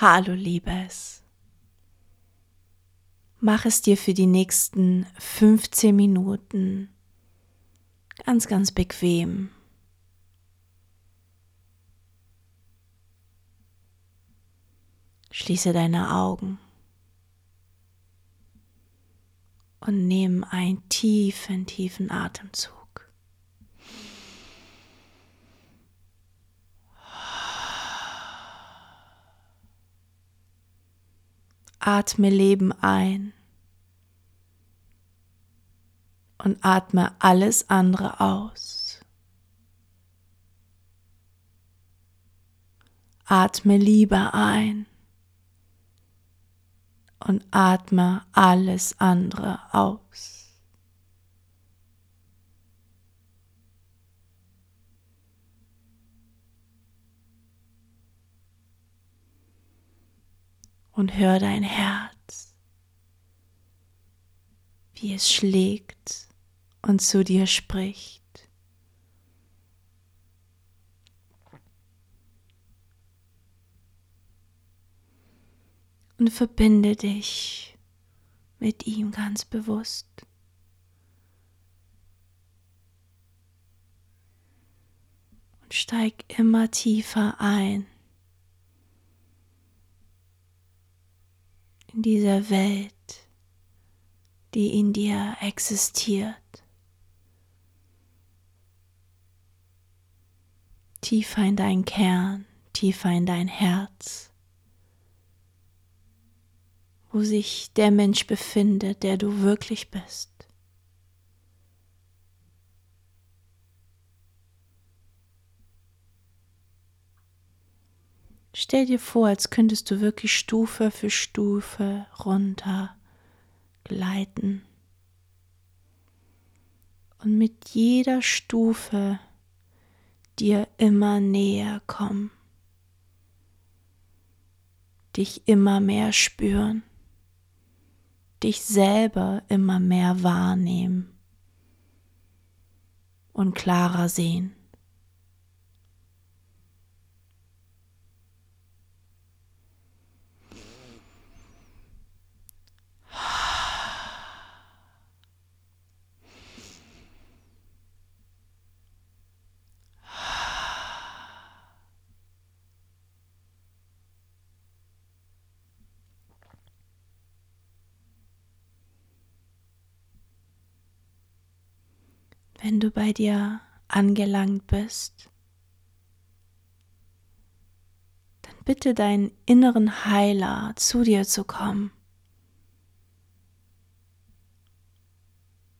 Hallo Liebes. Mach es dir für die nächsten 15 Minuten ganz, ganz bequem. Schließe deine Augen und nimm einen tiefen, tiefen Atemzug. Atme Leben ein und atme alles andere aus. Atme Liebe ein und atme alles andere aus. Und hör dein Herz, wie es schlägt und zu dir spricht. Und verbinde dich mit ihm ganz bewusst. Und steig immer tiefer ein. In dieser Welt, die in dir existiert. Tiefer in dein Kern, tiefer in dein Herz, wo sich der Mensch befindet, der du wirklich bist. Stell dir vor, als könntest du wirklich Stufe für Stufe runter gleiten. Und mit jeder Stufe dir immer näher kommen. Dich immer mehr spüren. Dich selber immer mehr wahrnehmen und klarer sehen. Wenn du bei dir angelangt bist, dann bitte deinen inneren Heiler zu dir zu kommen.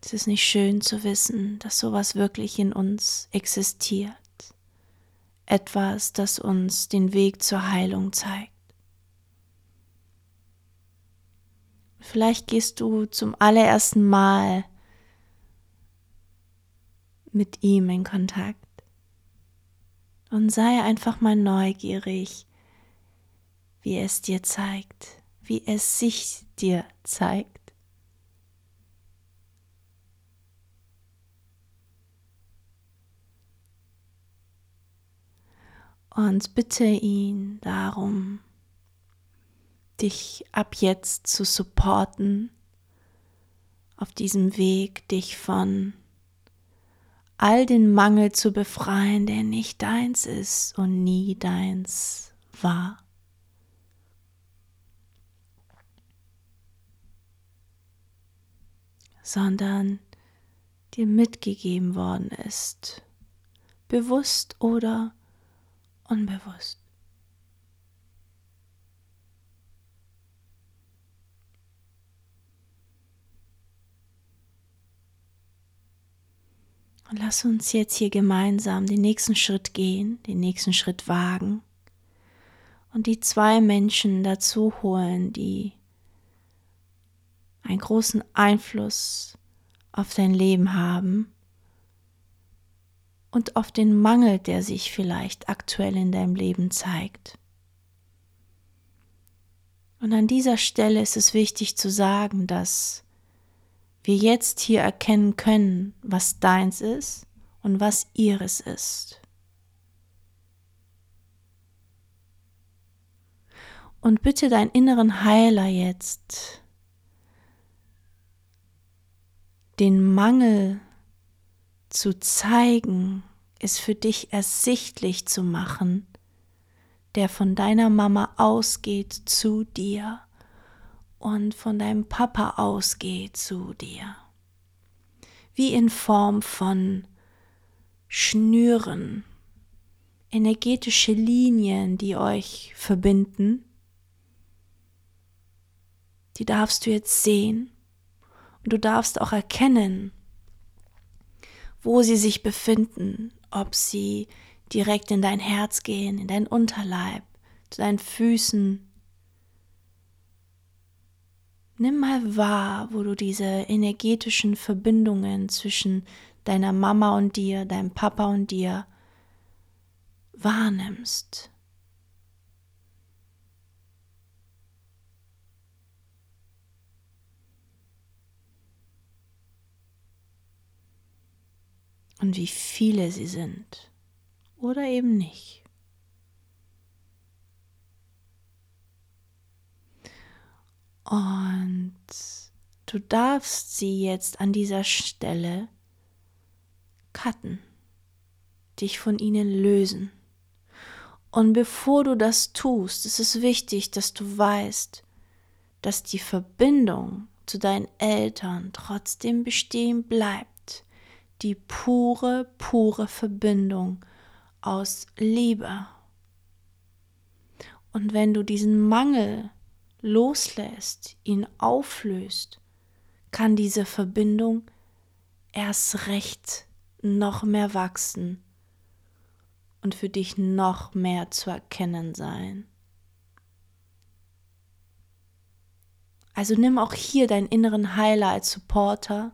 Es ist nicht schön zu wissen, dass sowas wirklich in uns existiert. Etwas, das uns den Weg zur Heilung zeigt. Vielleicht gehst du zum allerersten Mal mit ihm in Kontakt. Und sei einfach mal neugierig, wie es dir zeigt, wie es sich dir zeigt. Und bitte ihn darum, dich ab jetzt zu supporten auf diesem Weg, dich von all den Mangel zu befreien, der nicht deins ist und nie deins war. sondern dir mitgegeben worden ist, bewusst oder unbewusst. Und lass uns jetzt hier gemeinsam den nächsten Schritt gehen, den nächsten Schritt wagen und die zwei Menschen dazu holen, die einen großen Einfluss auf dein Leben haben und auf den Mangel, der sich vielleicht aktuell in deinem Leben zeigt. Und an dieser Stelle ist es wichtig zu sagen, dass wir jetzt hier erkennen können, was deins ist und was ihres ist. Und bitte deinen inneren Heiler jetzt, den Mangel zu zeigen, es für dich ersichtlich zu machen, der von deiner Mama ausgeht zu dir und von deinem Papa ausgeht zu dir. Wie in Form von Schnüren, energetische Linien, die euch verbinden. Die darfst du jetzt sehen und du darfst auch erkennen, wo sie sich befinden, ob sie direkt in dein Herz gehen, in dein Unterleib, zu deinen Füßen. Nimm mal wahr, wo du diese energetischen Verbindungen zwischen deiner Mama und dir, deinem Papa und dir wahrnimmst. Und wie viele sie sind oder eben nicht. Und du darfst sie jetzt an dieser Stelle cutten, dich von ihnen lösen. Und bevor du das tust, ist es wichtig, dass du weißt, dass die Verbindung zu deinen Eltern trotzdem bestehen bleibt. Die pure, pure Verbindung aus Liebe. Und wenn du diesen Mangel loslässt, ihn auflöst, kann diese Verbindung erst recht noch mehr wachsen und für dich noch mehr zu erkennen sein. Also nimm auch hier deinen inneren Heiler als Supporter,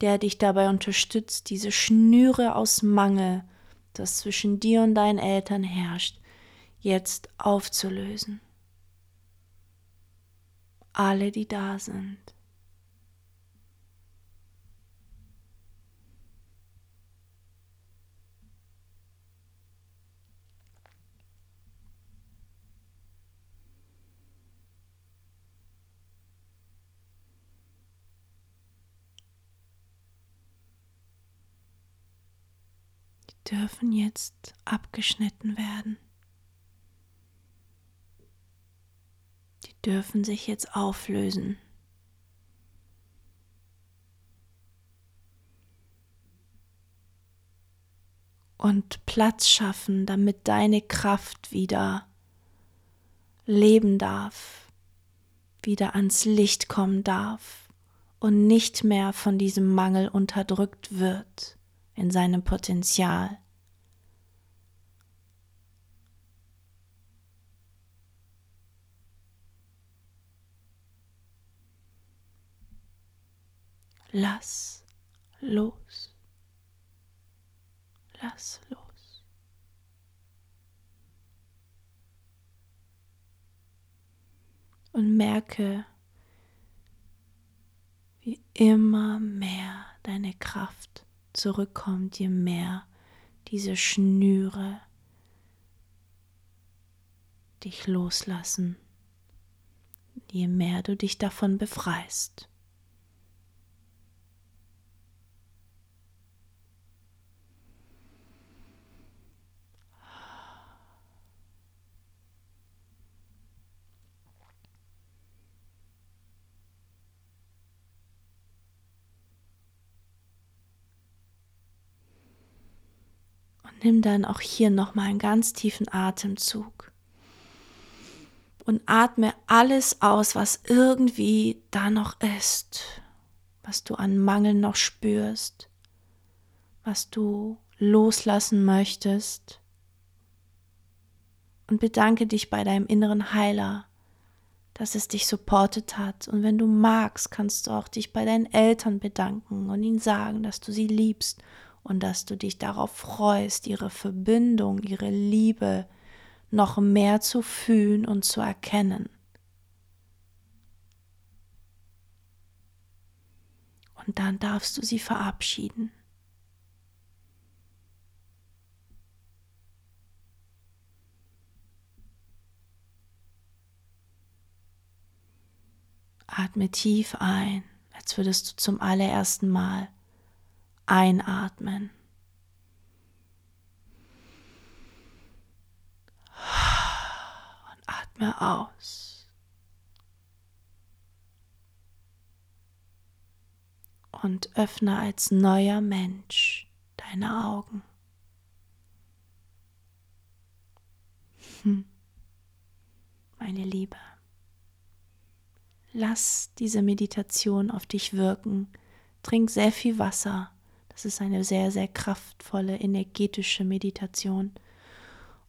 der dich dabei unterstützt, diese Schnüre aus Mangel das zwischen dir und deinen Eltern herrscht, jetzt aufzulösen. Alle, die da sind. dürfen jetzt abgeschnitten werden. Dürfen sich jetzt auflösen. Und Platz schaffen, damit deine Kraft wieder leben darf, wieder ans Licht kommen darf und nicht mehr von diesem Mangel unterdrückt wird in seinem Potenzial. Lass los. Lass los. Und merke, wie immer mehr deine Kraft zurückkommt, je mehr diese Schnüre dich loslassen, je mehr du dich davon befreist. Nimm dann auch hier nochmal einen ganz tiefen Atemzug und atme alles aus, was irgendwie da noch ist, was du an Mangel noch spürst, was du loslassen möchtest. Und bedanke dich bei deinem inneren Heiler, dass es dich supportet hat. Und wenn du magst, kannst du auch dich bei deinen Eltern bedanken und ihnen sagen, dass du sie liebst und dass du dich darauf freust, ihre Verbindung, ihre Liebe noch mehr zu fühlen und zu erkennen. Und dann darfst du sie verabschieden. Atme tief ein, als würdest du zum allerersten Mal einatmen. Und atme aus. Und öffne als neuer Mensch deine Augen. Hm. Meine Liebe, lass diese Meditation auf dich wirken. Trink sehr viel Wasser. Das ist eine sehr, sehr kraftvolle, energetische Meditation.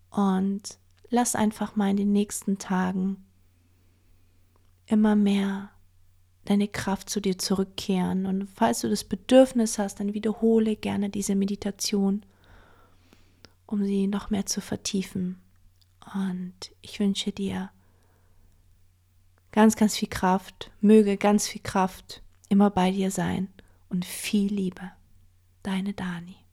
Und lass einfach mal in den nächsten Tagen immer mehr deine Kraft zu dir zurückkehren. Und falls du das Bedürfnis hast, dann wiederhole gerne diese Meditation, um sie noch mehr zu vertiefen. Und ich wünsche dir ganz, ganz viel Kraft, möge ganz viel Kraft immer bei dir sein und viel Liebe. Deine Dani.